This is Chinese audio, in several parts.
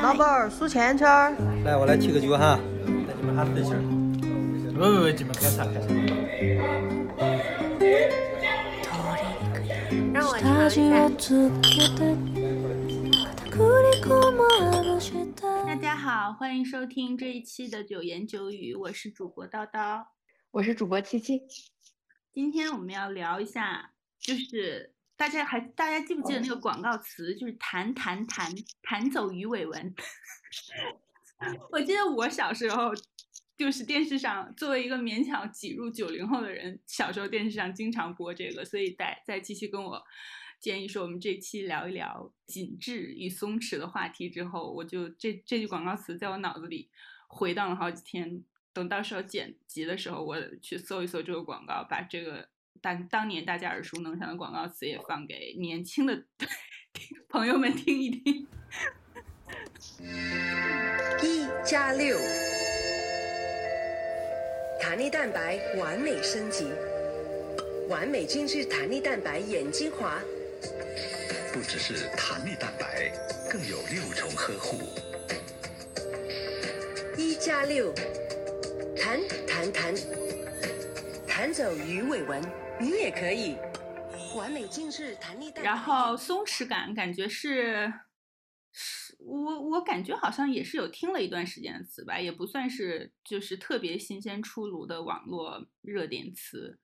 老板儿数钱圈儿。来，我来提个酒哈，带你们哈自信。不不不，你们开茶开茶。让我尝一下。大家好，欢迎收听这一期的九言九语，我是主播叨叨，我是主播七七。今天我们要聊一下，就是大家还大家记不记得那个广告词，就是弹弹弹 弹走鱼尾纹。我记得我小时候，就是电视上作为一个勉强挤入九零后的人，小时候电视上经常播这个，所以在在七七跟我建议说我们这期聊一聊紧致与松弛的话题之后，我就这这句广告词在我脑子里回荡了好几天。等到时候剪辑的时候，我去搜一搜这个广告，把这个当当年大家耳熟能详的广告词也放给年轻的朋友们听一听。一加六，弹力蛋白完美升级，完美精致弹力蛋白眼精华，不只是弹力蛋白，更有六重呵护。一加六。弹弹弹，弹走鱼尾纹，你也可以完美精致弹力带。然后松弛感，感觉是，是我我感觉好像也是有听了一段时间的词吧，也不算是就是特别新鲜出炉的网络热点词。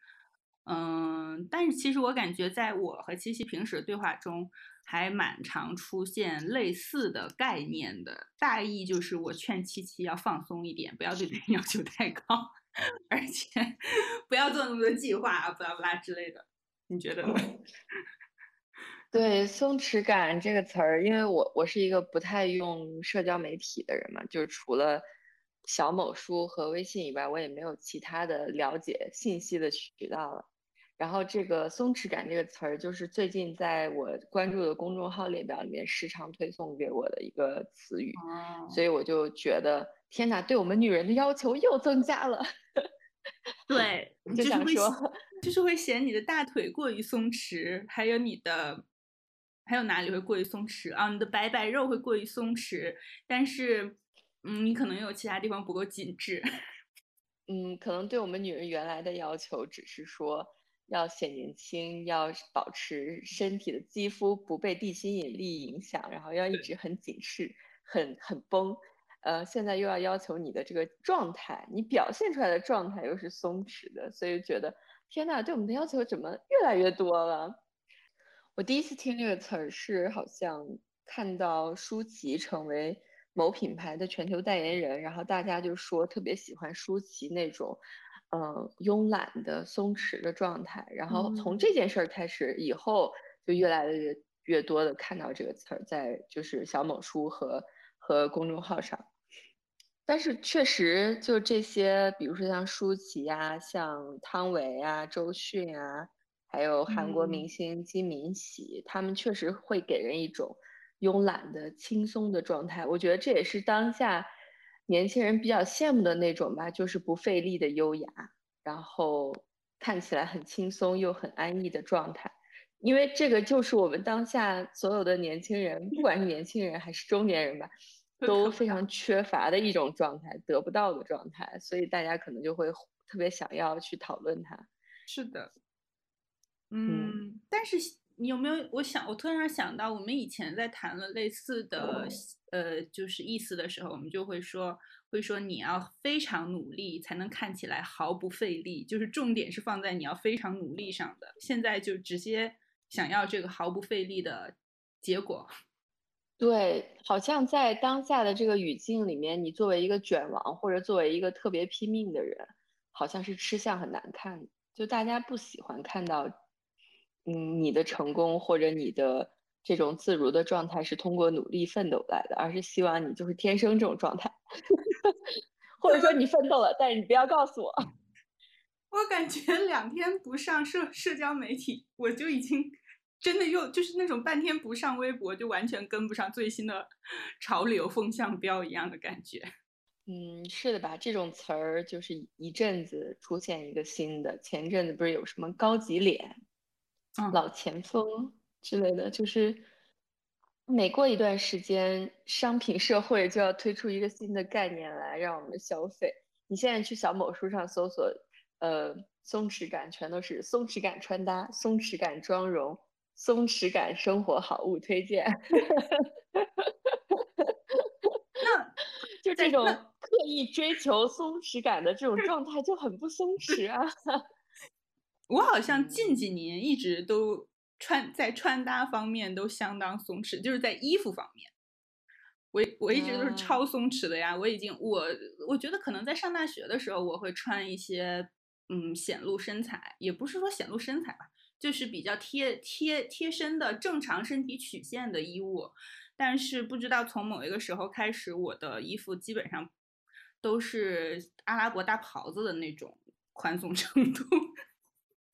嗯，但是其实我感觉在我和七七平时的对话中。还蛮常出现类似的概念的，大意就是我劝七七要放松一点，不要对别人要求太高，而且 不要做那么多计划啊，不拉不拉之类的。你觉得呢？对，松弛感这个词儿，因为我我是一个不太用社交媒体的人嘛，就是除了小某书和微信以外，我也没有其他的了解信息的渠道了。然后这个松弛感这个词儿，就是最近在我关注的公众号列表里面时常推送给我的一个词语，所以我就觉得天哪，对我们女人的要求又增加了。对，就想说，就是会嫌你的大腿过于松弛，还有你的，还有哪里会过于松弛啊？你的白白肉会过于松弛，但是，嗯，你可能有其他地方不够紧致。嗯，可能对我们女人原来的要求只是说。要显年轻，要保持身体的肌肤不被地心引力影响，然后要一直很紧致、很很绷。呃，现在又要要求你的这个状态，你表现出来的状态又是松弛的，所以觉得天呐，对我们的要求怎么越来越多了？我第一次听这个词儿是好像看到舒淇成为某品牌的全球代言人，然后大家就说特别喜欢舒淇那种。嗯，慵懒的、松弛的状态，然后从这件事儿开始，以后就越来越越多的看到这个词儿在就是小某书和和公众号上。但是确实，就这些，比如说像舒淇呀、像汤唯啊、周迅啊，还有韩国明星金敏喜，他们确实会给人一种慵懒的、轻松的状态。我觉得这也是当下。年轻人比较羡慕的那种吧，就是不费力的优雅，然后看起来很轻松又很安逸的状态。因为这个就是我们当下所有的年轻人，不管是年轻人还是中年人吧，都非常缺乏的一种状态，得不到的状态。所以大家可能就会特别想要去讨论它。是的，嗯，但是。你有没有？我想，我突然想到，我们以前在谈论类似的，呃，就是意思的时候，我们就会说，会说你要非常努力才能看起来毫不费力，就是重点是放在你要非常努力上的。现在就直接想要这个毫不费力的结果。对，好像在当下的这个语境里面，你作为一个卷王或者作为一个特别拼命的人，好像是吃相很难看，就大家不喜欢看到。嗯，你的成功或者你的这种自如的状态是通过努力奋斗来的，而是希望你就是天生这种状态，或者说你奋斗了，但是你不要告诉我。我感觉两天不上社社交媒体，我就已经真的又就是那种半天不上微博，就完全跟不上最新的潮流风向标一样的感觉。嗯，是的吧？这种词儿就是一阵子出现一个新的，前阵子不是有什么高级脸？老前锋之类的，就是每过一段时间，商品社会就要推出一个新的概念来让我们消费。你现在去小某书上搜索，呃，松弛感全都是松弛感穿搭、松弛感妆容、松弛感生活好物推荐。那就这种刻意追求松弛感的这种状态就很不松弛啊！我好像近几年一直都穿在穿搭方面都相当松弛，就是在衣服方面，我我一直都是超松弛的呀。我已经我我觉得可能在上大学的时候，我会穿一些嗯显露身材，也不是说显露身材吧，就是比较贴贴贴身的正常身体曲线的衣物。但是不知道从某一个时候开始，我的衣服基本上都是阿拉伯大袍子的那种宽松程度。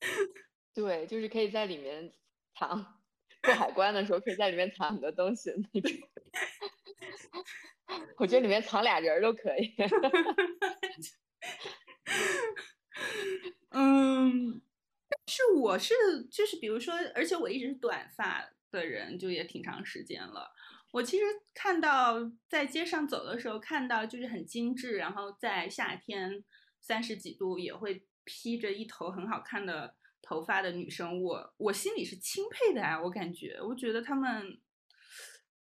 对，就是可以在里面藏，过海关的时候可以在里面藏很多东西那种。我觉得里面藏俩人都可以。嗯，但是我是就是比如说，而且我一直是短发的人，就也挺长时间了。我其实看到在街上走的时候，看到就是很精致，然后在夏天三十几度也会披着一头很好看的头发的女生，我我心里是钦佩的啊！我感觉，我觉得他们，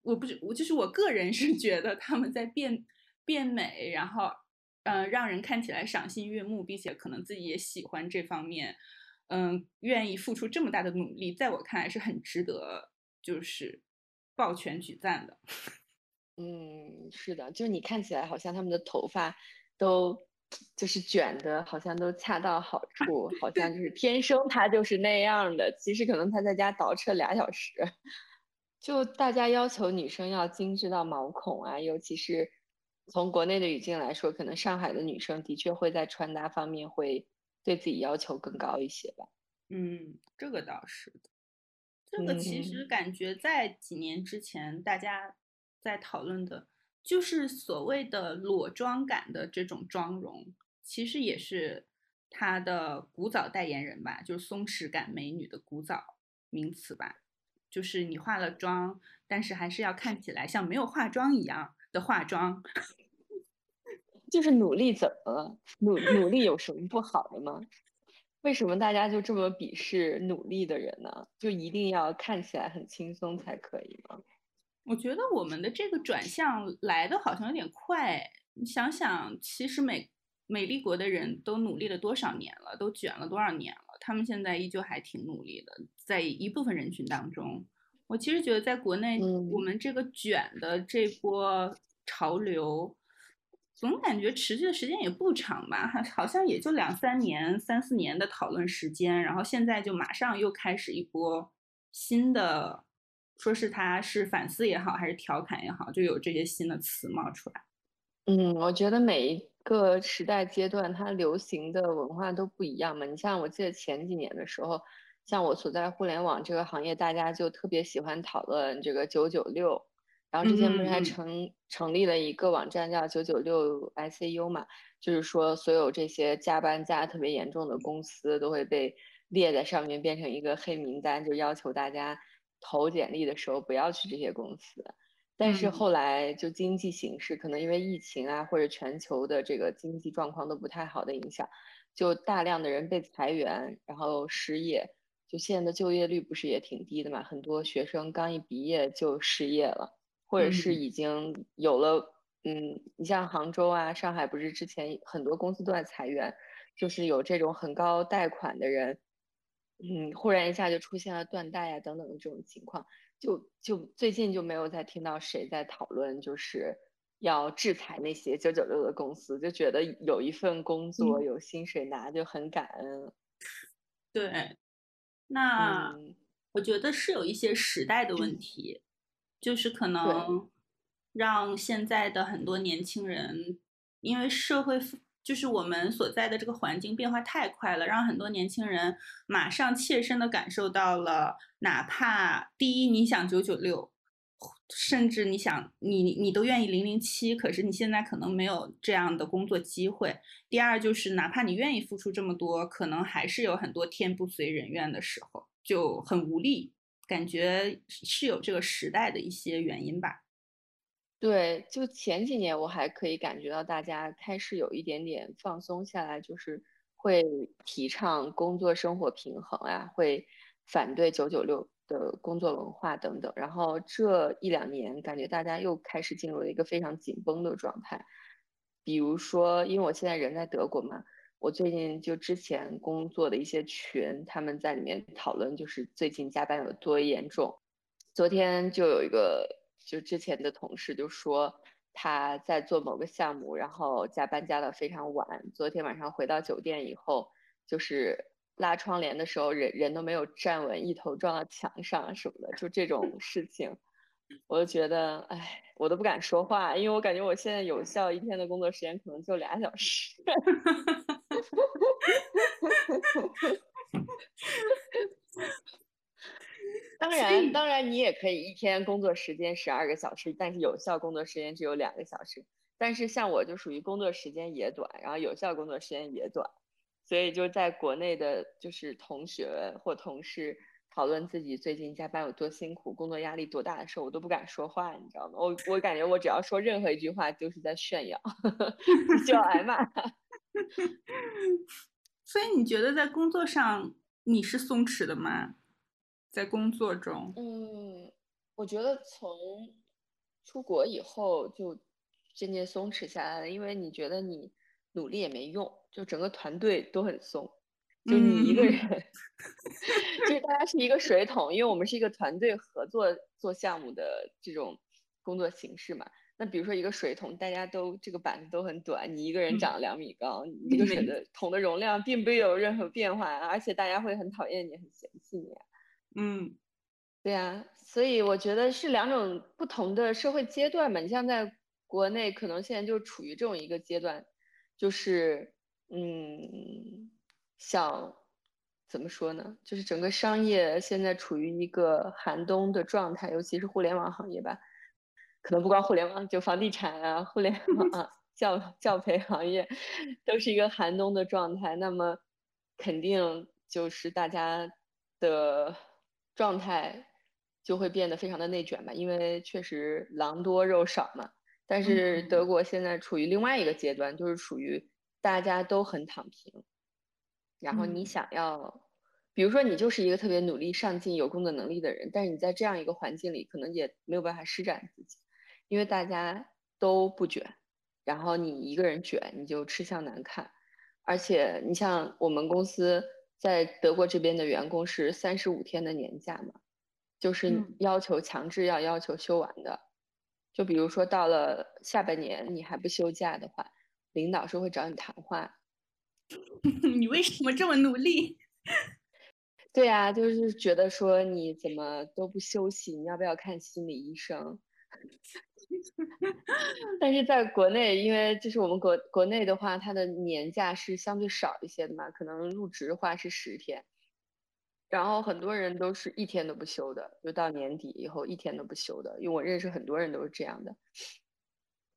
我不是我就是我个人是 觉得他们在变变美，然后嗯，让人看起来赏心悦目，并且可能自己也喜欢这方面，嗯，愿意付出这么大的努力，在我看来是很值得，就是。抱拳举赞的，嗯，是的，就是你看起来好像他们的头发都就是卷的，好像都恰到好 处，好像就是天生他就是那样的。其实可能他在家倒饬俩小时。就大家要求女生要精致到毛孔啊，尤其是从国内的语境来说，可能上海的女生的确会在穿搭方面会对自己要求更高一些吧。嗯，这个倒是的。这个其实感觉在几年之前，大家在讨论的，就是所谓的裸妆感的这种妆容，其实也是它的古早代言人吧，就是松弛感美女的古早名词吧。就是你化了妆，但是还是要看起来像没有化妆一样的化妆。就是努力怎么了？努努力有什么不好的吗？为什么大家就这么鄙视努力的人呢？就一定要看起来很轻松才可以吗？我觉得我们的这个转向来的好像有点快。你想想，其实美美丽国的人都努力了多少年了，都卷了多少年了，他们现在依旧还挺努力的。在一部分人群当中，我其实觉得在国内，我们这个卷的这波潮流。总感觉持续的时间也不长吧，好好像也就两三年、三四年的讨论时间，然后现在就马上又开始一波新的，说是他是反思也好，还是调侃也好，就有这些新的词冒出来。嗯，我觉得每一个时代阶段它流行的文化都不一样嘛。你像我记得前几年的时候，像我所在互联网这个行业，大家就特别喜欢讨论这个九九六。然后之前不是还成成立了一个网站叫九九六 ICU 嘛，就是说所有这些加班加特别严重的公司都会被列在上面，变成一个黑名单，就要求大家投简历的时候不要去这些公司。但是后来就经济形势，可能因为疫情啊或者全球的这个经济状况都不太好的影响，就大量的人被裁员，然后失业。就现在的就业率不是也挺低的嘛，很多学生刚一毕业就失业了。或者是已经有了，嗯，你像杭州啊、上海，不是之前很多公司都在裁员，就是有这种很高贷款的人，嗯，忽然一下就出现了断代啊等等的这种情况，就就最近就没有再听到谁在讨论，就是要制裁那些九九六的公司，就觉得有一份工作有薪水拿就很感恩。对，那我觉得是有一些时代的问 题。就是可能让现在的很多年轻人，因为社会就是我们所在的这个环境变化太快了，让很多年轻人马上切身的感受到了，哪怕第一你想九九六，甚至你想你你都愿意零零七，可是你现在可能没有这样的工作机会。第二就是哪怕你愿意付出这么多，可能还是有很多天不遂人愿的时候，就很无力。感觉是有这个时代的一些原因吧。对，就前几年我还可以感觉到大家开始有一点点放松下来，就是会提倡工作生活平衡啊，会反对九九六的工作文化等等。然后这一两年，感觉大家又开始进入了一个非常紧绷的状态。比如说，因为我现在人在德国嘛，我最近就之前工作的一些群，他们在里面讨论，就是最近加班有多严重。昨天就有一个。就之前的同事就说他在做某个项目，然后加班加的非常晚。昨天晚上回到酒店以后，就是拉窗帘的时候，人人都没有站稳，一头撞到墙上什么的，就这种 事情，我就觉得，哎，我都不敢说话，因为我感觉我现在有效一天的工作时间可能就俩小时。当然，当然，你也可以一天工作时间十二个小时，但是有效工作时间只有两个小时。但是像我就属于工作时间也短，然后有效工作时间也短，所以就在国内的，就是同学或同事讨论自己最近加班有多辛苦，工作压力多大的时候，我都不敢说话，你知道吗？我我感觉我只要说任何一句话，就是在炫耀，就要挨骂。所以你觉得在工作上你是松弛的吗？在工作中，嗯，我觉得从出国以后就渐渐松弛下来了，因为你觉得你努力也没用，就整个团队都很松，就你一个人，就是大家是一个水桶，因为我们是一个团队合作做项目的这种工作形式嘛。那比如说一个水桶，大家都这个板子都很短，你一个人长两米高，你这个水的桶的容量并没有任何变化，而且大家会很讨厌你，很嫌弃你。嗯，对呀，所以我觉得是两种不同的社会阶段嘛。你像在国内，可能现在就处于这种一个阶段，就是嗯，想怎么说呢？就是整个商业现在处于一个寒冬的状态，尤其是互联网行业吧。可能不光互联网，就房地产啊、互联网啊、教教培行业，都是一个寒冬的状态。那么肯定就是大家的。状态就会变得非常的内卷吧，因为确实狼多肉少嘛。但是德国现在处于另外一个阶段，就是处于大家都很躺平，然后你想要，比如说你就是一个特别努力、上进、有工作能力的人，但是你在这样一个环境里，可能也没有办法施展自己，因为大家都不卷，然后你一个人卷，你就吃相难看。而且你像我们公司。在德国这边的员工是三十五天的年假嘛，就是要求强制要要求休完的。就比如说到了下半年你还不休假的话，领导是会找你谈话。你为什么这么努力？对呀，就是觉得说你怎么都不休息，你要不要看心理医生？但是在国内，因为就是我们国国内的话，它的年假是相对少一些的嘛，可能入职的话是十天，然后很多人都是一天都不休的，就到年底以后一天都不休的，因为我认识很多人都是这样的，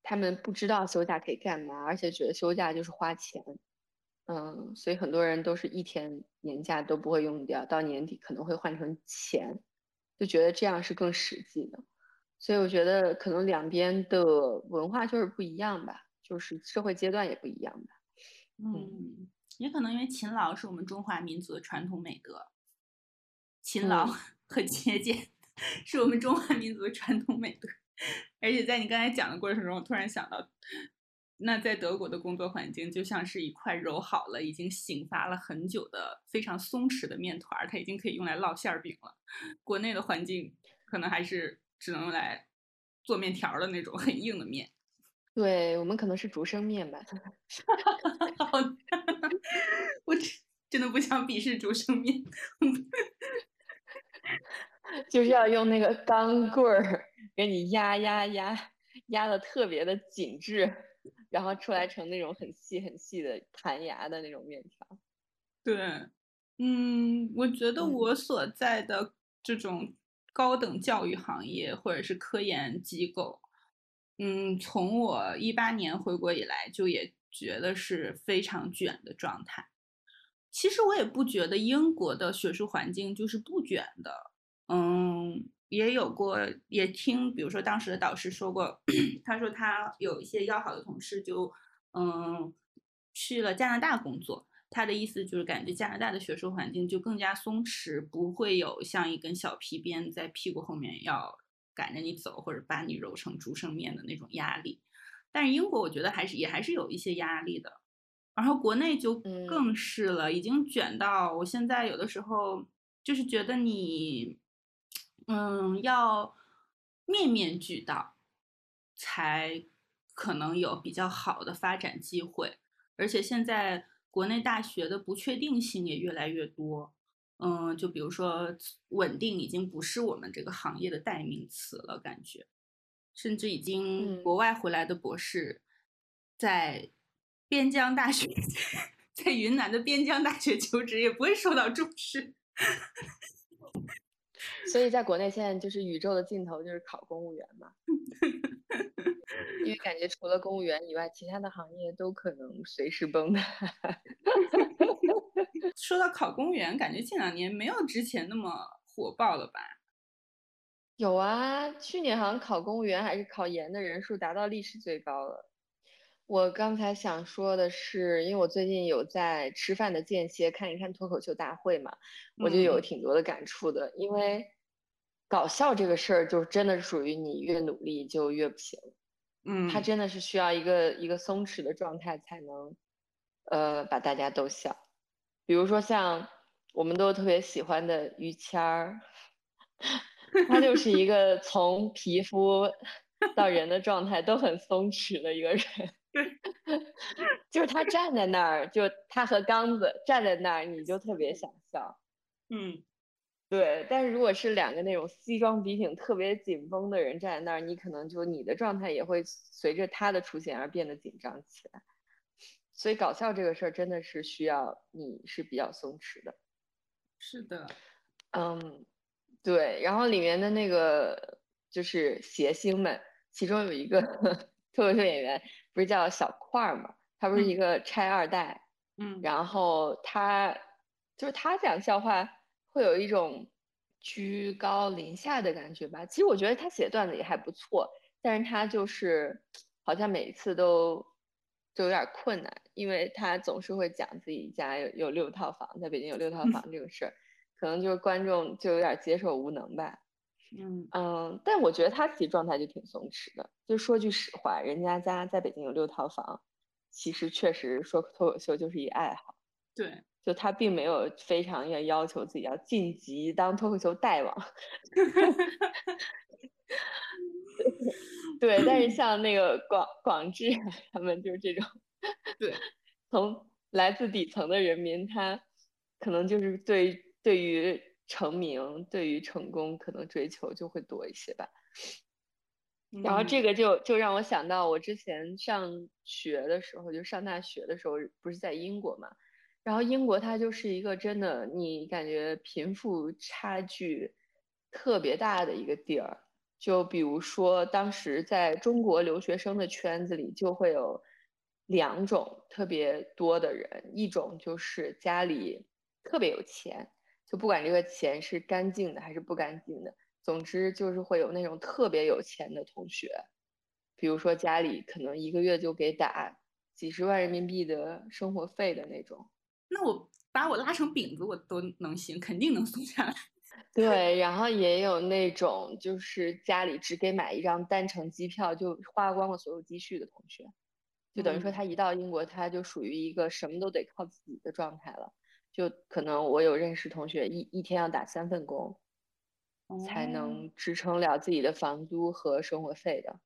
他们不知道休假可以干嘛，而且觉得休假就是花钱，嗯，所以很多人都是一天年假都不会用掉，到年底可能会换成钱，就觉得这样是更实际的。所以我觉得可能两边的文化就是不一样吧，就是社会阶段也不一样吧。嗯，也可能因为勤劳是我们中华民族的传统美德，勤劳和节俭 是我们中华民族的传统美德。而且在你刚才讲的过程中，我突然想到，那在德国的工作环境就像是一块揉好了、已经醒发了很久的非常松弛的面团，它已经可以用来烙馅儿饼了。国内的环境可能还是。只能用来做面条的那种很硬的面，对我们可能是竹升面吧。我真的不想鄙视竹升面，就是要用那个钢棍儿给你压压压压的特别的紧致，然后出来成那种很细很细的弹牙的那种面条。对，嗯，我觉得我所在的这种。高等教育行业或者是科研机构，嗯，从我一八年回国以来，就也觉得是非常卷的状态。其实我也不觉得英国的学术环境就是不卷的，嗯，也有过，也听，比如说当时的导师说过，他说他有一些要好的同事就，嗯，去了加拿大工作。他的意思就是感觉加拿大的学术环境就更加松弛，不会有像一根小皮鞭在屁股后面要赶着你走，或者把你揉成竹升面的那种压力。但是英国我觉得还是也还是有一些压力的。然后国内就更是了，已经卷到我现在有的时候就是觉得你，嗯，要面面俱到，才可能有比较好的发展机会。而且现在国内大学的不确定性也越来越多，嗯，就比如说稳定已经不是我们这个行业的代名词了，感觉，甚至已经国外回来的博士在。边疆大学 在云南的边疆大学求职也不会受到重视，所以在国内现在就是宇宙的尽头就是考公务员嘛，因为感觉除了公务员以外，其他的行业都可能随时崩。说到考公务员，感觉近两年没有之前那么火爆了吧？有啊，去年好像考公务员还是考研的人数达到历史最高了。我刚才想说的是，因为我最近有在吃饭的间歇看一看脱口秀大会嘛，我就有挺多的感触的。因为搞笑这个事儿，就真的是属于你越努力就越不行。嗯，它真的是需要一个一个松弛的状态才能，呃，把大家逗笑。比如说像我们都特别喜欢的于谦儿，他就 是一个从皮肤到人的状态都很松弛的一个人。就是他站在那儿，就他和刚子站在那儿，你就特别想笑。嗯，对。但是如果是两个那种西装笔挺、特别紧绷的人站在那儿，你可能就你的状态也会随着他的出现而变得紧张起来。所以搞笑这个事儿真的是需要你是比较松弛的。是的。嗯，对。然后里面的那个就是谐星们，其中有一个脱口秀演员。不是叫小块儿吗？他不是一个拆二代，嗯，然后他就是他讲笑话会有一种居高临下的感觉吧。其实我觉得他写段子也还不错，但是他就是好像每一次都就有点困难，因为他总是会讲自己家有有六套房，在北京有六套房这个事儿，可能就是观众就有点接受无能吧。嗯嗯，但我觉得他其实状态就挺松弛的。就说句实话，人家家在北京有六套房，其实确实说脱口秀就是一爱好。对，就他并没有非常要要求自己要晋级当脱口秀大王。对，但是像那个广广智他们就是这种，对，从来自底层的人民，他可能就是对对于。成名对于成功可能追求就会多一些吧，然后这个就就让我想到我之前上学的时候，就上大学的时候不是在英国嘛，然后英国它就是一个真的你感觉贫富差距特别大的一个地儿，就比如说当时在中国留学生的圈子里就会有两种特别多的人，一种就是家里特别有钱。就不管这个钱是干净的还是不干净的，总之就是会有那种特别有钱的同学，比如说家里可能一个月就给打几十万人民币的生活费的那种。那我把我拉成饼子，我都能行，肯定能送下来。对，然后也有那种就是家里只给买一张单程机票就花光了所有积蓄的同学，就等于说他一到英国他就属于一个什么都得靠自己的状态了。就可能我有认识同学一一天要打三份工，才能支撑了自己的房租和生活费的。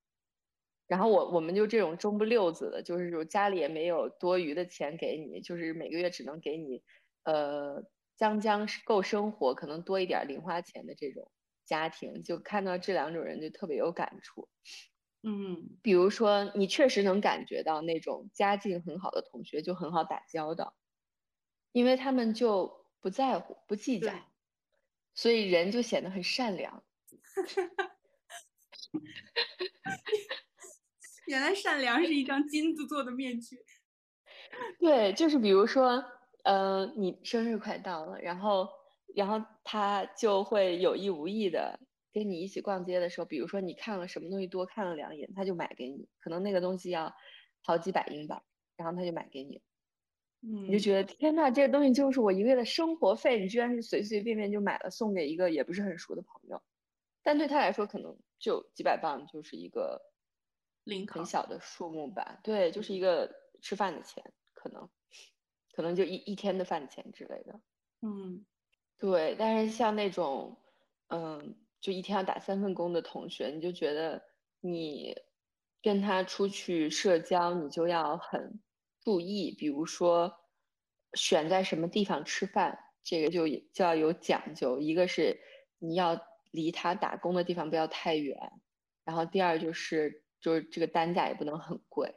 然后我我们就这种中不溜子的，就是家里也没有多余的钱给你，就是每个月只能给你，呃，将将够生活，可能多一点零花钱的这种家庭，就看到这两种人就特别有感触。嗯，比如说你确实能感觉到那种家境很好的同学就很好打交道。因为他们就不在乎、不计较，所以人就显得很善良。原来善良是一张金子做的面具。对，就是比如说，呃，你生日快到了，然后然后他就会有意无意的跟你一起逛街的时候，比如说你看了什么东西多看了两眼，他就买给你，可能那个东西要好几百英镑，然后他就买给你，嗯，你就觉得天呐，这个东西就是我一个月的生活费，你居然是随随便便就买了送给一个也不是很熟的朋友，但对他来说可能就几百磅就是一个零口很小的数目吧，对，就是一个吃饭的钱，可能可能就一一天的饭钱之类的。嗯对，但是像那种，嗯，就一天要打三份工的同学，你就觉得你跟他出去社交，你就要很注意，比如说选在什么地方吃饭，这个就就要有讲究。一个是你要离他打工的地方不要太远，然后第二就是就是这个单价也不能很贵，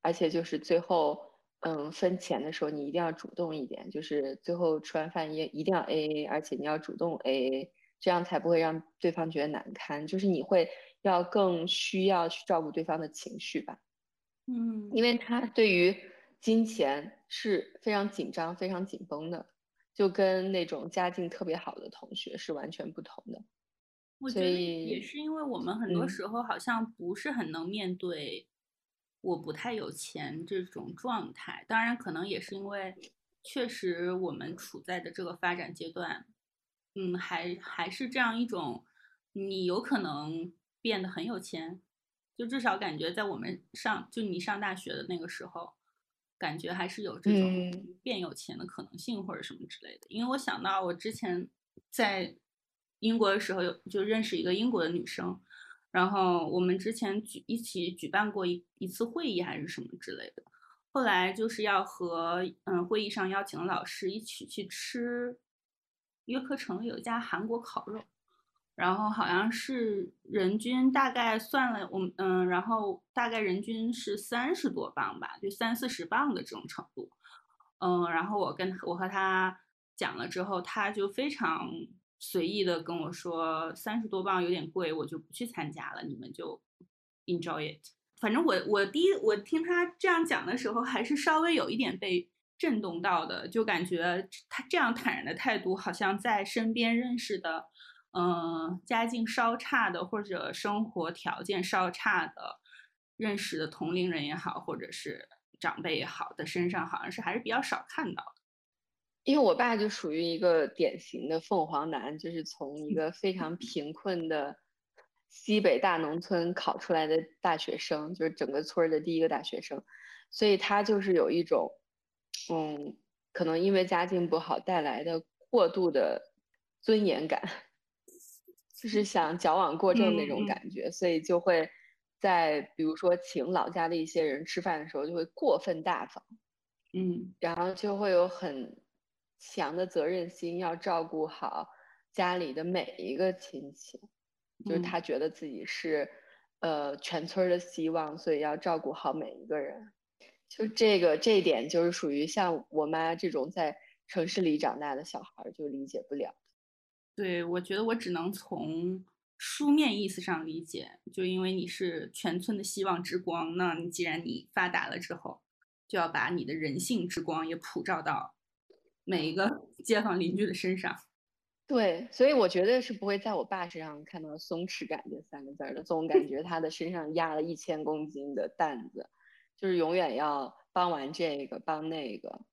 而且就是最后。嗯，分钱的时候你一定要主动一点，就是最后吃完饭也一定要 AA，而且你要主动 AA，这样才不会让对方觉得难堪。就是你会要更需要去照顾对方的情绪吧，嗯，因为他对于金钱是非常紧张、非常紧绷的，就跟那种家境特别好的同学是完全不同的。我觉得也是因为我们很多嗯时候好像不是很能面对我不太有钱这种状态。当然，可能也是因为确实我们处在的这个发展阶段，嗯，还还是这样一种，你有可能变得很有钱，就至少感觉在我们上就你上大学的那个时候，感觉还是有这种嗯变有钱的可能性或者什么之类的。因为我想到我之前在英国的时候有就认识一个英国的女生，然后我们之前举一起举办过一一次会议还是什么之类的，后来就是要和嗯会议上邀请的老师一起去吃约克城有一家韩国烤肉，然后好像是人均大概算了我们嗯，然后大概人均是三十多磅吧，就三四十磅的这种程度，嗯，然后我跟我和他讲了之后，他就非常随意的跟我说，三十多磅有点贵，我就不去参加了，你们就 enjoy it。反正我我第一我听他这样讲的时候，还是稍微有一点被震动到的，就感觉他这样坦然的态度，好像在身边认识的，嗯、家境稍差的或者生活条件稍差的认识的同龄人也好，或者是长辈也好的身上，好像是还是比较少看到。因为我爸就属于一个典型的凤凰男，就是从一个非常贫困的西北大农村考出来的大学生，就是整个村儿的第一个大学生，所以他就是有一种，嗯，可能因为家境不好带来的过度的尊严感，就是想矫枉过正那种感觉，所以就会在比如说请老家的一些人吃饭的时候，就会过分大方。嗯。然后就会有很强的责任心，要照顾好家里的每一个亲戚，就是嗯他觉得自己是呃全村儿的希望，所以要照顾好每一个人。就这个这一点，就是属于像我妈这种在城市里长大的小孩儿就理解不了。对，我觉得我只能从书面意思上理解，就因为你是全村的希望之光，那你既然你发达了之后，就要把你的人性之光也普照到每一个 街坊邻居的身上。对，所以我觉得是不会在我爸身上看到松弛感这三个字儿的，总感觉他的身上压了一千公斤的担子，就是永远要帮完这个帮那个。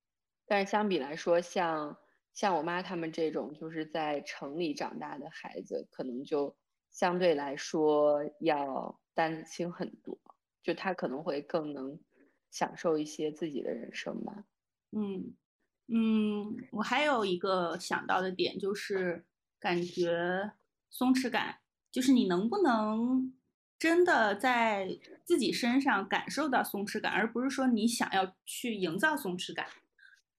但是相比来说，像像我妈他们这种就是在城里长大的孩子，可能就相对来说要担子轻很多，就他可能会更能享受一些自己的人生吧。嗯嗯，我还有一个想到的点就是，感觉松弛感，就是你能不能真的在自己身上感受到松弛感，而不是说你想要去营造松弛感。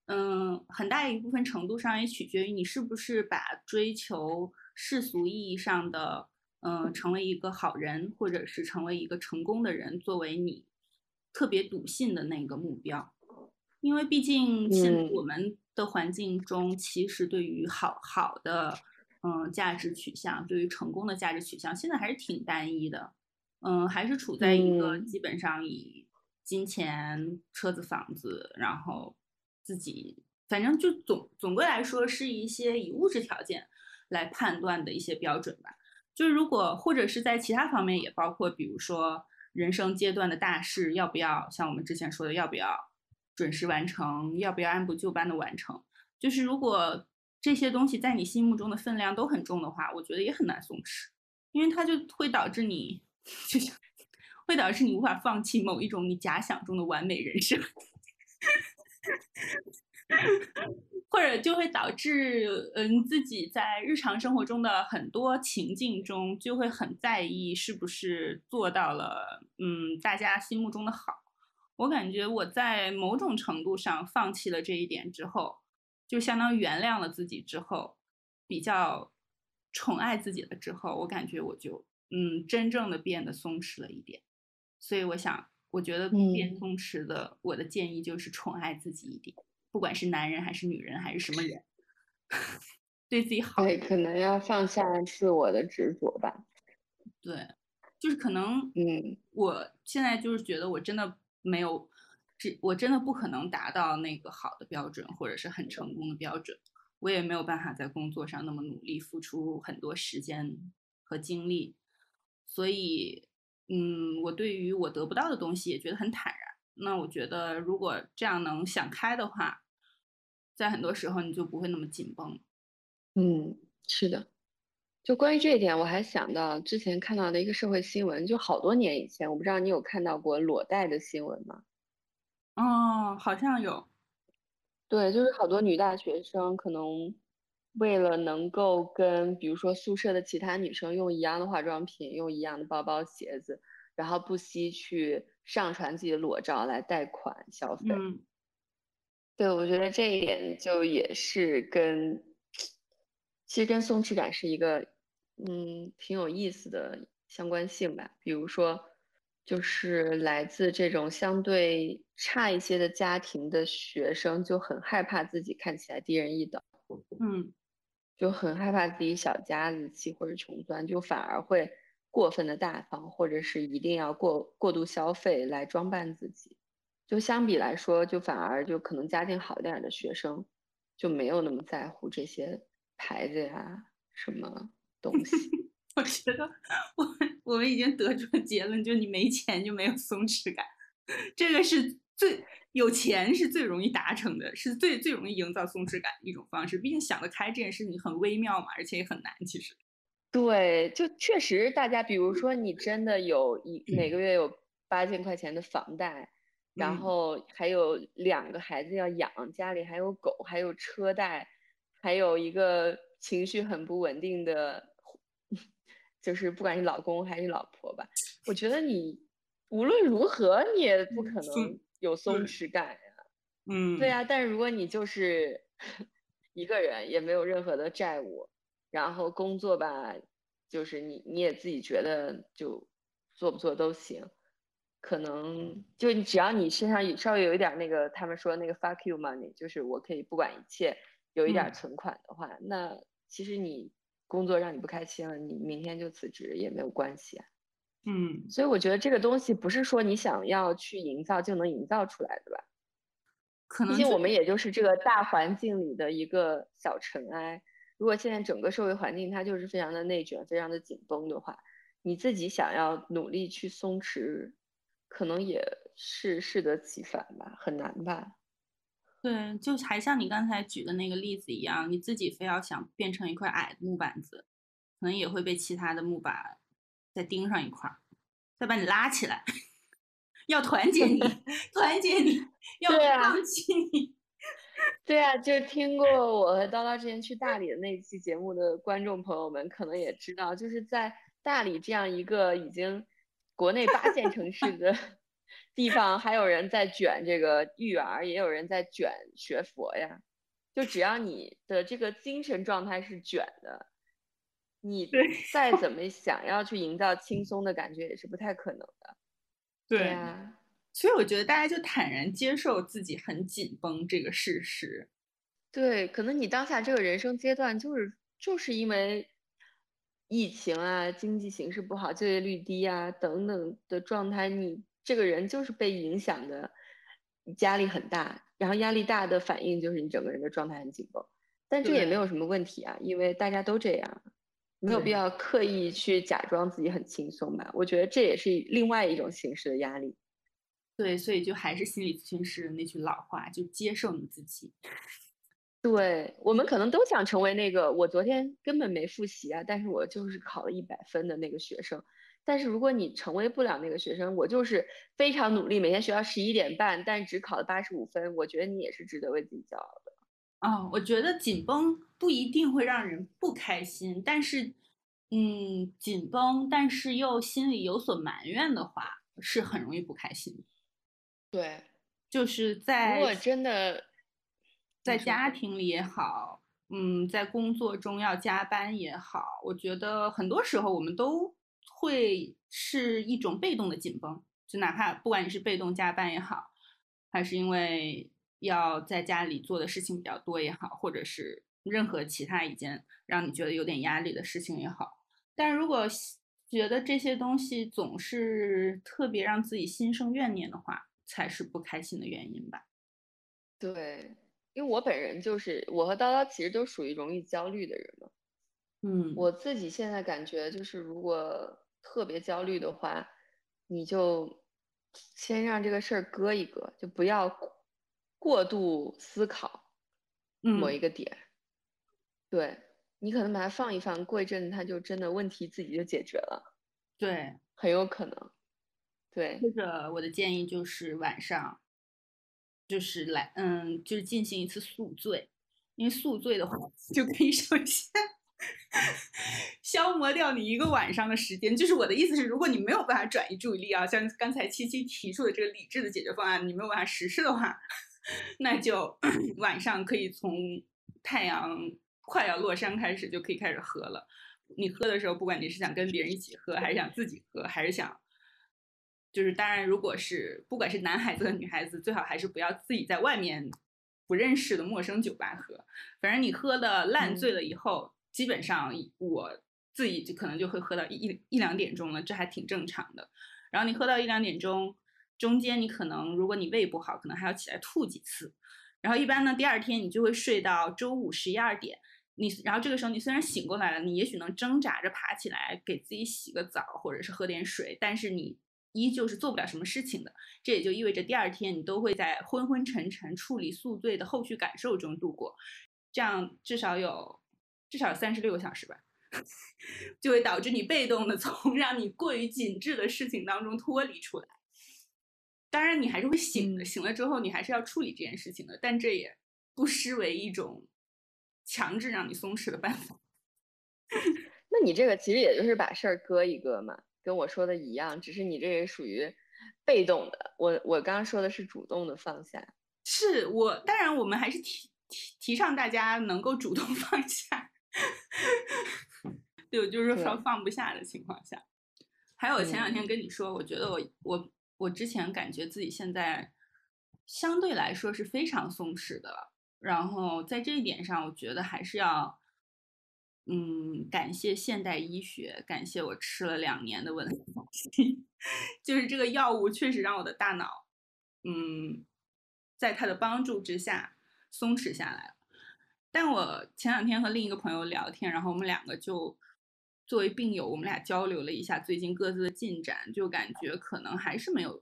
嗯，很大一部分程度上也取决于你是不是把追求世俗意义上的，嗯，成为一个好人，或者是成为一个成功的人，作为你特别笃信的那个目标。因为毕竟现我们的环境中，其实对于好好的，嗯，价值取向，对于成功的价值取向，现在还是挺单一的。嗯，还是处在一个嗯基本上以金钱、车子、房子，然后自己反正就总总归来说是一些以物质条件来判断的一些标准吧。就是如果或者是在其他方面也包括，比如说人生阶段的大事要不要像我们之前说的要不要准时完成，要不要按部就班的完成。就是如果这些东西在你心目中的分量都很重的话，我觉得也很难松弛，因为它就会导致你就像会导致你无法放弃某一种你假想中的完美人生。或者就会导致，嗯，自己在日常生活中的很多情境中，就会很在意是不是做到了，嗯，大家心目中的好。我感觉我在某种程度上放弃了这一点之后，就相当于原谅了自己之后，比较宠爱自己了之后，我感觉我就，嗯，真正的变得松弛了一点。所以我想，我觉得变松弛的，我的建议就是宠爱自己一点。不管是男人还是女人还是什么人，对自己好。对，可能要放下自我的执着吧。对，就是可能，嗯，我现在就是觉得我真的没有，这我真的不可能达到那个好的标准，或者是很成功的标准。我也没有办法在工作上那么努力，付出很多时间和精力。所以，嗯，我对于我得不到的东西也觉得很坦然。那我觉得，如果这样能想开的话。在很多时候，你就不会那么紧绷。嗯，是的。就关于这一点，我还想到之前看到的一个社会新闻，就好多年以前，我不知道你有看到过裸贷的新闻吗？哦，好像有。对，就是好多女大学生可能为了能够跟比如说宿舍的其他女生用一样的化妆品、用一样的包包、鞋子，然后不惜去上传自己的裸照来贷款消费。嗯。对，我觉得这一点就也是跟，其实跟松弛感是一个，嗯，挺有意思的相关性吧。比如说，就是来自这种相对差一些的家庭的学生，就很害怕自己看起来低人一等，嗯，就很害怕自己小家子气或者穷酸，就反而会过分的大方，或者是一定要过过度消费来装扮自己。就相比来说，就反而就可能家境好一点的学生，就没有那么在乎这些牌子呀什么东西。我觉得我我们已经得出了结论，就你没钱就没有松弛感，这个是最有钱是最容易达成的，是最最容易营造松弛感的一种方式。毕竟想得开这件事情很微妙嘛，而且也很难。其实，对，就确实大家，比如说你真的有一每个月有八千块钱的房贷。然后还有两个孩子要养，家里还有狗，还有车贷，还有一个情绪很不稳定的，就是不管是老公还是老婆吧，我觉得你无论如何你也不可能有松弛感呀。嗯，对呀，但是如果你就是 一个人，也没有任何的债务，然后工作吧，就是你你也自己觉得就做不做都行。可能就你只要你身上有稍微有一点那个他们说那个 fuck you money，就是我可以不管一切，有一点存款的话，那其实你工作让你不开心了，你明天就辞职也没有关系啊。嗯，所以我觉得这个东西不是说你想要去营造就能营造出来的吧？可能毕竟我们也就是这个大环境里的一个小尘埃。如果现在整个社会环境它就是非常的内卷、非常的紧绷的话，你自己想要努力去松弛。可能也是适得其反吧，很难吧？对，就还像你刚才举的那个例子一样，你自己非要想变成一块矮的木板子，可能也会被其他的木板再钉上一块，再把你拉起来，要团结你，团结你，要不放弃你。对啊，就听过我和叨叨之前去大理的那期节目的观众朋友们，可能也知道，就是在大理这样一个已经。国内八线城市的地方，还有人在卷这个育儿，也有人在卷学佛呀。就只要你的这个精神状态是卷的，你再怎 么想要去营造轻松的感觉，也是不太可能的。对呀，所以我觉得大家就坦然接受自己很紧绷这个事实。对，可能你当下这个人生阶段，就是就是因为。疫情啊，经济形势不好，就业率低啊，等等的状态，你这个人就是被影响的压力很大，然后压力大的反应就是你整个人的状态很紧绷。但这也没有什么问题啊，因为大家都这样，没有必要刻意去假装自己很轻松吧。我觉得这也是另外一种形式的压力。对，所以就还是心理咨询师那句老话，就接受你自己。对，我们可能都想成为那个我昨天根本没复习啊，但是我就是考了一百分的那个学生。但是如果你成为不了那个学生，我就是非常努力，每天学到十一点半，但只考了八十五分，我觉得你也是值得为自己骄傲的。哦，我觉得紧绷不一定会让人不开心，但是，嗯，紧绷但是又心里有所埋怨的话，是很容易不开心的。对，就是在如果真的在家庭里也好，嗯，在工作中要加班也好，我觉得很多时候我们都会是一种被动的紧绷，就哪怕不管你是被动加班也好，还是因为要在家里做的事情比较多也好，或者是任何其他一件让你觉得有点压力的事情也好，但如果觉得这些东西总是特别让自己心生怨念的话，才是不开心的原因吧。对，因为我本人就是我和叨叨其实都属于容易焦虑的人嘛。嗯，我自己现在感觉就是，如果特别焦虑的话，你就先让这个事儿搁一搁，就不要过过度思考某嗯一个点。对，你可能把它放一放，过一阵子它就真的问题自己就解决了，对，很有可能。对，或者我的建议就是晚上，就是来，嗯，就是进行一次宿醉，因为宿醉的话 就可以首先 消磨掉你一个晚上的时间。就是我的意思是，如果你没有办法转移注意力啊，像刚才七七提出的这个理智的解决方案，你没有办法实施的话，那就 晚上可以从太阳快要落山开始就可以开始喝了。你喝的时候，不管你是想跟别人一起喝，还是想自己喝，还是想，就是当然，如果是不管是男孩子和女孩子，最好还是不要自己在外面不认识的陌生酒吧喝。反正你喝的烂醉了以后，基本上我自己就可能就会喝到一一一两点钟了，这还挺正常的。然后你喝到一两点钟，中间你可能如果你胃不好，可能还要起来吐几次。然后一般呢，第二天你就会睡到周五十一二点。你然后这个时候你虽然醒过来了，你也许能挣扎着爬起来给自己洗个澡，或者是喝点水，但是你依旧是做不了什么事情的。这也就意味着第二天你都会在昏昏沉沉处理宿醉的后续感受中度过，这样至少有至少有三十六个小时吧，就会导致你被动的 从让你过于紧致的事情当中脱离出来。当然，你还是会醒的，醒了之后你还是要处理这件事情的，但这也不失为一种强制让你松弛的办法。那你这个其实也就是把事儿搁一搁嘛，跟我说的一样，只是你这个属于被动的，我我刚刚说的是主动的放下。是我，当然我们还是提提提倡大家能够主动放下，对，就是说放不下的情况下。还有前两天嗯跟你说，我觉得我我我之前感觉自己现在相对来说是非常松弛的了，然后在这一点上，我觉得还是要，嗯，感谢现代医学，感谢我吃了两年的稳定剂，就是这个药物确实让我的大脑，嗯，在它的帮助之下松弛下来了。但我前两天和另一个朋友聊天，然后我们两个就作为病友，我们俩交流了一下最近各自的进展，就感觉可能还是没有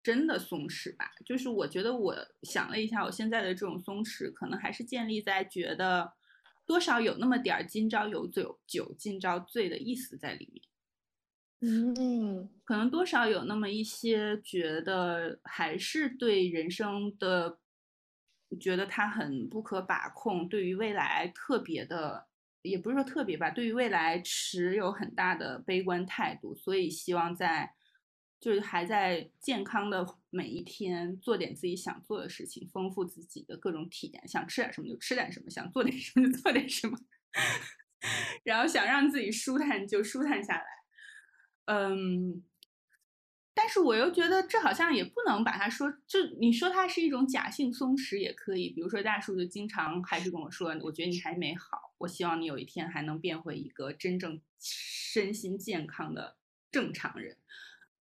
真的松弛吧。就是我觉得我想了一下，我现在的这种松弛，可能还是建立在觉得多少有那么点儿今朝有酒酒今朝醉的意思在里面。嗯，可能多少有那么一些觉得还是对人生的，觉得它很不可把控，对于未来特别的，也不是说特别吧，对于未来持有很大的悲观态度，所以希望在就是还在健康的每一天做点自己想做的事情，丰富自己的各种体验，想吃点什么就吃点什么，想做点什么就做点什么，然后想让自己舒坦就舒坦下来。嗯，但是我又觉得这好像也不能把它说，就你说它是一种假性松弛也可以。比如说大树就经常还是跟我说，我觉得你还没好，我希望你有一天还能变回一个真正身心健康的正常人。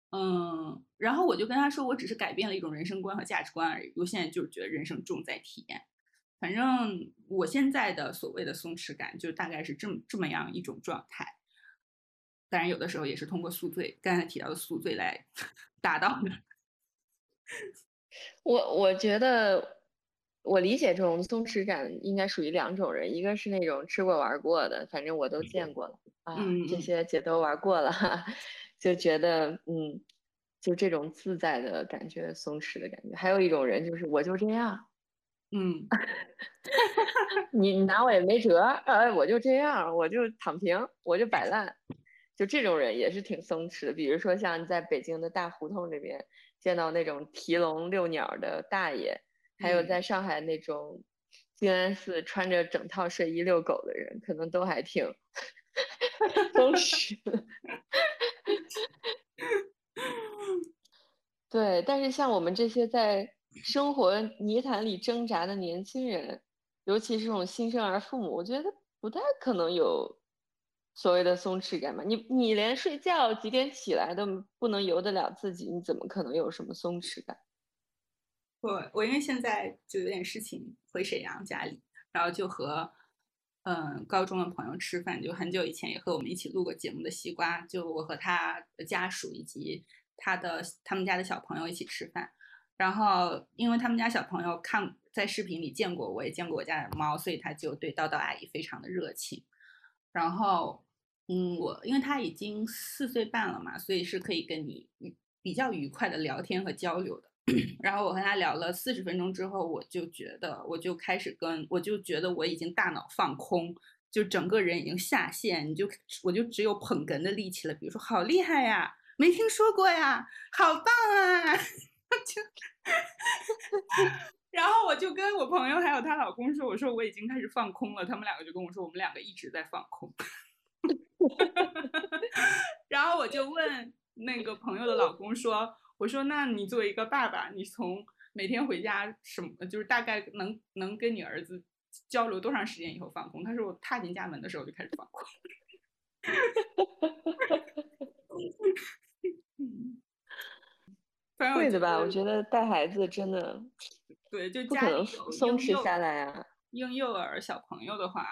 嗯，然后我就跟他说，我只是改变了一种人生观和价值观而已。我现在就是觉得人生重在体验。反正我现在的所谓的松弛感，就大概是这么这么样一种状态。当然，有的时候也是通过宿醉，刚才提到的宿醉来 达到的。我我觉得，我理解这种松弛感应该属于两种人，一个是那种吃过玩过的，反正我都见过了啊，这些姐都玩过了，就觉得嗯，就这种自在的感觉，松弛的感觉。还有一种人就是我就这样，嗯，你你拿我也没辙，呃，我就这样，我就躺平，我就摆烂，就这种人也是挺松弛的。比如说像在北京的大胡同这边。见到那种提笼遛鸟的大爷，还有在上海那种静安寺穿着整套睡衣遛狗的人，可能都还挺 松弛。对，但是像我们这些在生活泥潭里挣扎的年轻人，尤其是这种新生儿父母，我觉得不太可能有。所谓的松弛感嘛，你你连睡觉几点起来都不能由得了自己，你怎么可能有什么松弛感？我我因为现在就有点事情回沈阳家里，然后就和嗯高中的朋友吃饭，就很久以前也和我们一起录过节目的西瓜，就我和他的家属以及他的他们家的小朋友一起吃饭，然后因为他们家小朋友看在视频里见过我，也见过我家的猫，所以他就对叨叨阿姨非常的热情。然后，嗯，我因为他已经四岁半了嘛，所以是可以跟你比较愉快的聊天和交流的。然后我和他聊了四十分钟之后，我就觉得，我就开始跟，我就觉得我已经大脑放空，就整个人已经下线，你就我就只有捧哏的力气了。比如说，好厉害呀，没听说过呀，好棒啊，就。然后我就跟我朋友还有她老公说，我说我已经开始放空了。他们两个就跟我说，我们两个一直在放空。然后我就问那个朋友的老公说，我说那你作为一个爸爸，你从每天回家什么，就是大概能能跟你儿子交流多长时间以后放空？他说我踏进家门的时候就开始放空。会的吧？我觉得带孩子真的。对，就不可能松弛下来啊。婴幼儿小朋友的话，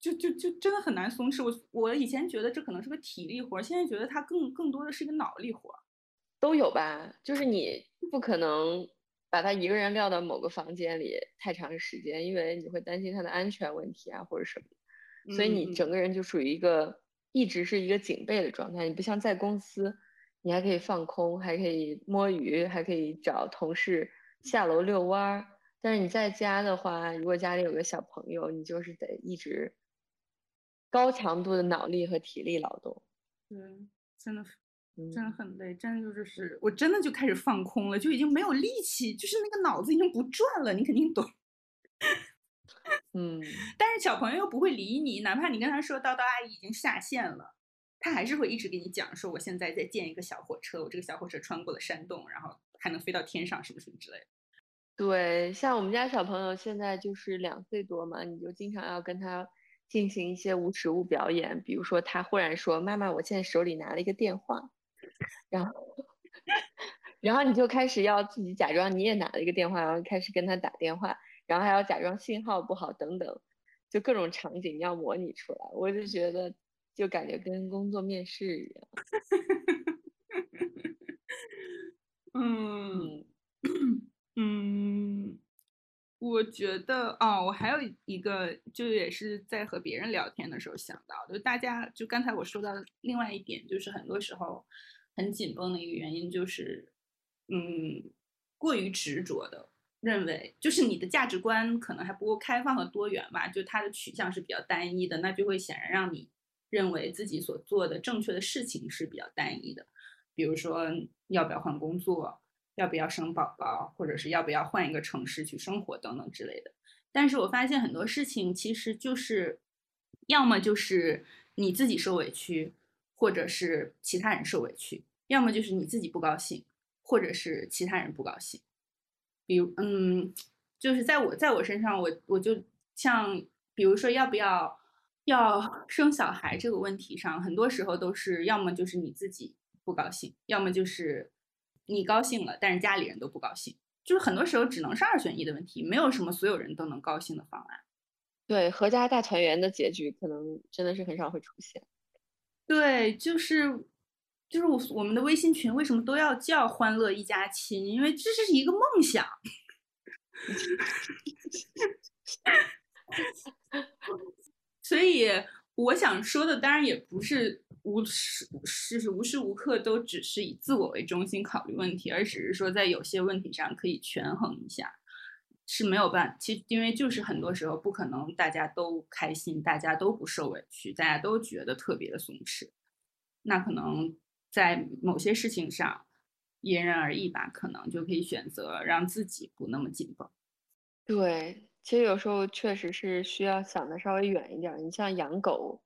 就就就真的很难松弛。我我以前觉得这可能是个体力活，现在觉得它更更多的是一个脑力活。都有吧，就是你不可能把他一个人撂到某个房间里太长时间，因为你会担心他的安全问题啊或者什么。所以你整个人就属于一个一直是一个警备的状态。你不像在公司，你还可以放空，还可以摸鱼，还可以找同事。下楼遛弯儿，但是你在家的话，如果家里有个小朋友，你就是得一直高强度的脑力和体力劳动。对，真的，真的很累，真的就是是，我真的就开始放空了，就已经没有力气，就是那个脑子已经不转了，你肯定懂。嗯，但是小朋友又不会理你，哪怕你跟他说叨叨阿姨已经下线了，他还是会一直给你讲说我现在在建一个小火车，我这个小火车穿过了山洞，然后。还能飞到天上，什么什么之类的。对，像我们家小朋友现在就是两岁多嘛，你就经常要跟他进行一些无实物表演，比如说他忽然说：“妈妈，我现在手里拿了一个电话。”然后，然后你就开始要自己假装你也拿了一个电话，然后开始跟他打电话，然后还要假装信号不好等等，就各种场景要模拟出来。我就觉得，就感觉跟工作面试一样。嗯嗯，我觉得哦，我还有一个，就也是在和别人聊天的时候想到，就大家就刚才我说到的另外一点，就是很多时候很紧绷的一个原因，就是嗯，过于执着的认为，就是你的价值观可能还不够开放和多元吧，就它的取向是比较单一的，那就会显然让你认为自己所做的正确的事情是比较单一的。比如说要不要换工作，要不要生宝宝，或者是要不要换一个城市去生活等等之类的。但是我发现很多事情其实就是，要么就是你自己受委屈，或者是其他人受委屈；要么就是你自己不高兴，或者是其他人不高兴。比如，嗯，就是在我在我身上，我我就像比如说要不要要生小孩这个问题上，很多时候都是要么就是你自己。不高兴，要么就是你高兴了，但是家里人都不高兴，就是很多时候只能是二选一的问题，没有什么所有人都能高兴的方案。对，合家大团圆的结局可能真的是很少会出现。对，就是就是我我们的微信群为什么都要叫“欢乐一家亲”？因为这是一个梦想。所以我想说的，当然也不是无时是无时无刻都只是以自我为中心考虑问题，而只是说在有些问题上可以权衡一下，是没有办。其实因为就是很多时候不可能大家都开心，大家都不受委屈，大家都觉得特别的松弛，那可能在某些事情上因人而异吧，可能就可以选择让自己不那么紧绷。对。其实有时候确实是需要想的稍微远一点。你像养狗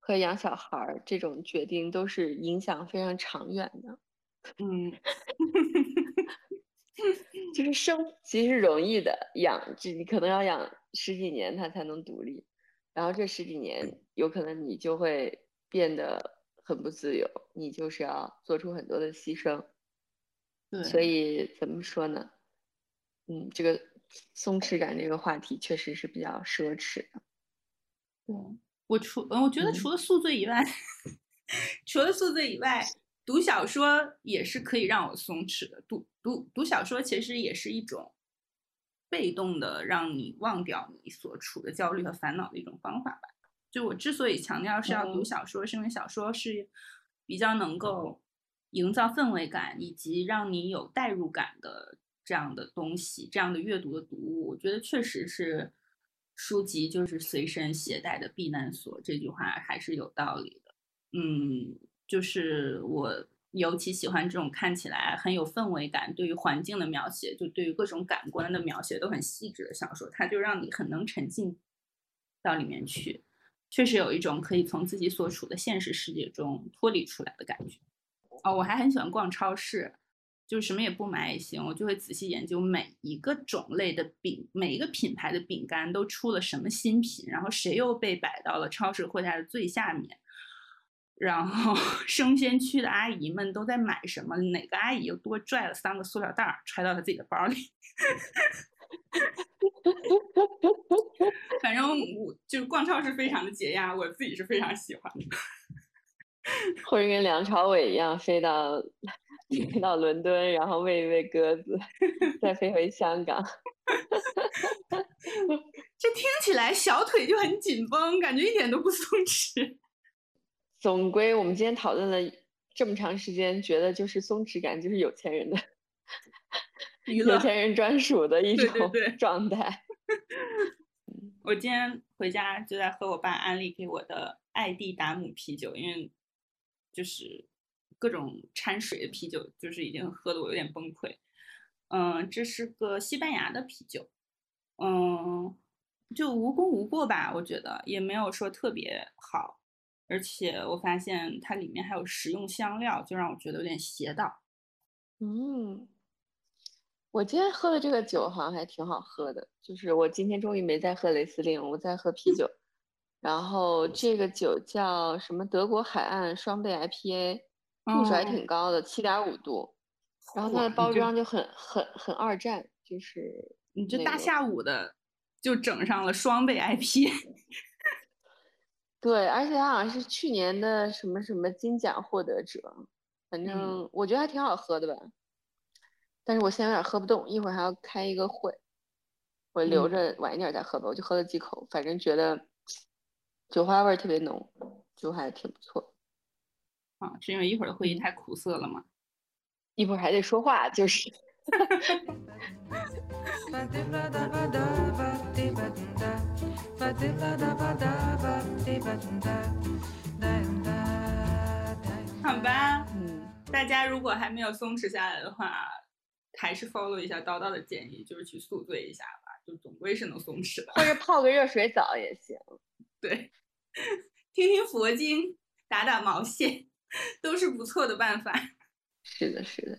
和养小孩儿这种决定，都是影响非常长远的。嗯，就是生其实容易的，养这你可能要养十几年它才能独立，然后这十几年有可能你就会变得很不自由，你就是要做出很多的牺牲。对，所以怎么说呢？嗯，这个。松弛感这个话题确实是比较奢侈的。对我除嗯，我觉得除了宿醉以外，除了宿醉以外，读小说也是可以让我松弛的。读读读小说其实也是一种被动的让你忘掉你所处的焦虑和烦恼的一种方法吧。就我之所以强调是要读小说，是因为小说是比较能够营造氛围感以及让你有代入感的。这样的东西，这样的阅读的读物，我觉得确实是书籍就是随身携带的避难所。这句话还是有道理的。嗯，就是我尤其喜欢这种看起来很有氛围感，对于环境的描写，就对于各种感官的描写都很细致的小说，它就让你很能沉浸到里面去，确实有一种可以从自己所处的现实世界中脱离出来的感觉。哦，我还很喜欢逛超市。就什么也不买也行，我就会仔细研究每一个种类的饼，每一个品牌的饼干都出了什么新品，然后谁又被摆到了超市货架的最下面，然后 生鲜区的阿姨们都在买什么，哪个阿姨又多拽了三个塑料袋儿揣到她自己的包里，反正我就是逛超市非常的解压，我自己是非常喜欢的，或者跟梁朝伟一样飞到。飞到伦敦，然后喂一喂鸽子，再飞回香港。这听起来小腿就很紧绷，感觉一点都不松弛。总归我们今天讨论了这么长时间，觉得就是松弛感就是有钱人的有钱人专属的一种状态。我今天回家就在喝我爸安利给我的艾蒂达姆啤酒，因为就是。各种掺水的啤酒，就是已经喝的我有点崩溃。嗯，这是个西班牙的啤酒，嗯，就无功无过吧，我觉得也没有说特别好，而且我发现它里面还有食用香料，就让我觉得有点邪道。嗯，我今天喝的这个酒好像还挺好喝的，就是我今天终于没再喝雷司令，我在喝啤酒。然后这个酒叫什么？德国海岸双倍 IPA。度数还挺高的，七点五度，然后它的包装就很很很二战，就是你这大下午的就整上了双倍 IP，对，而且它好像是去年的什么什么金奖获得者，反正我觉得还挺好喝的吧，但是我现在有点喝不动，一会儿还要开一个会，我留着晚一点再喝吧，我就喝了几口，反正觉得酒花味特别浓，就还挺不错。啊，是因为一会儿的会议太苦涩了吗？一会儿还得说话，就是。好吧，嗯，大家如果还没有松弛下来的话，还是 follow 一下叨叨的建议，就是去宿醉一下吧，就总归是能松弛的。或者泡个热水澡也行。对，听听佛经，打打毛线。都是不错的办法。是的，是的，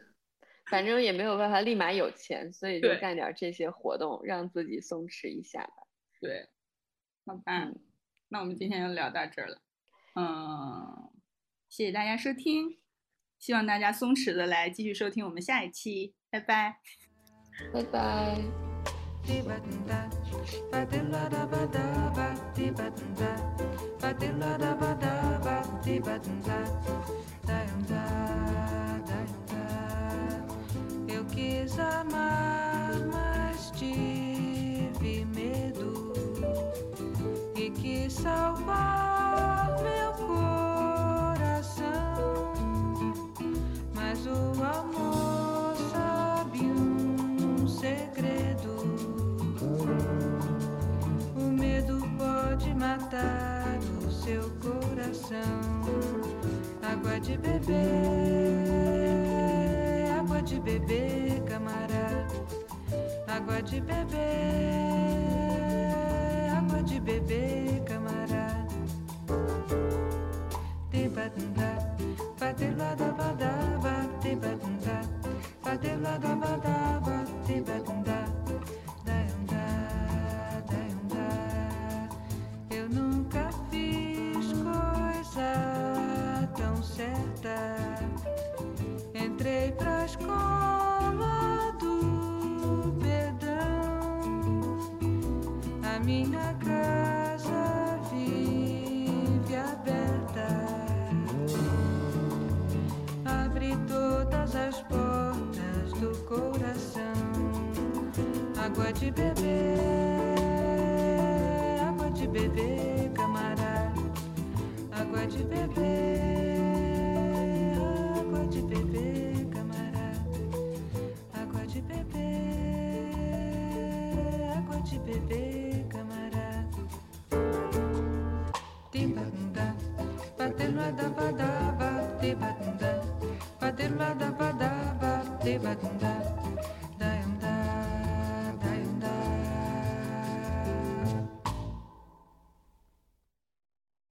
反正也没有办法立马有钱，所以就干点这些活动，让自己松弛一下吧。对，好吧，那我们今天就聊到这儿了。嗯，谢谢大家收听。希望大家松弛的来继续收听我们下一期，拜拜。拜拜。Quis amar, mas tive medo e quis salvar meu coração. Mas o amor sabe um segredo. O medo pode matar o seu coração. Água de beber, água de bebê, camará. Água de bebê, água de bebê, camará. Tem batunda, bater lá da badaba, tem batunda, bater lá da badaba, tem batunda. água de bebê, água de bebê, camarada. água de bebê, água de bebê, camarada. água de bebê, água de bebê, camará. Timbanda, paterna da badaba, tebanda, paterna da badaba, tebanda.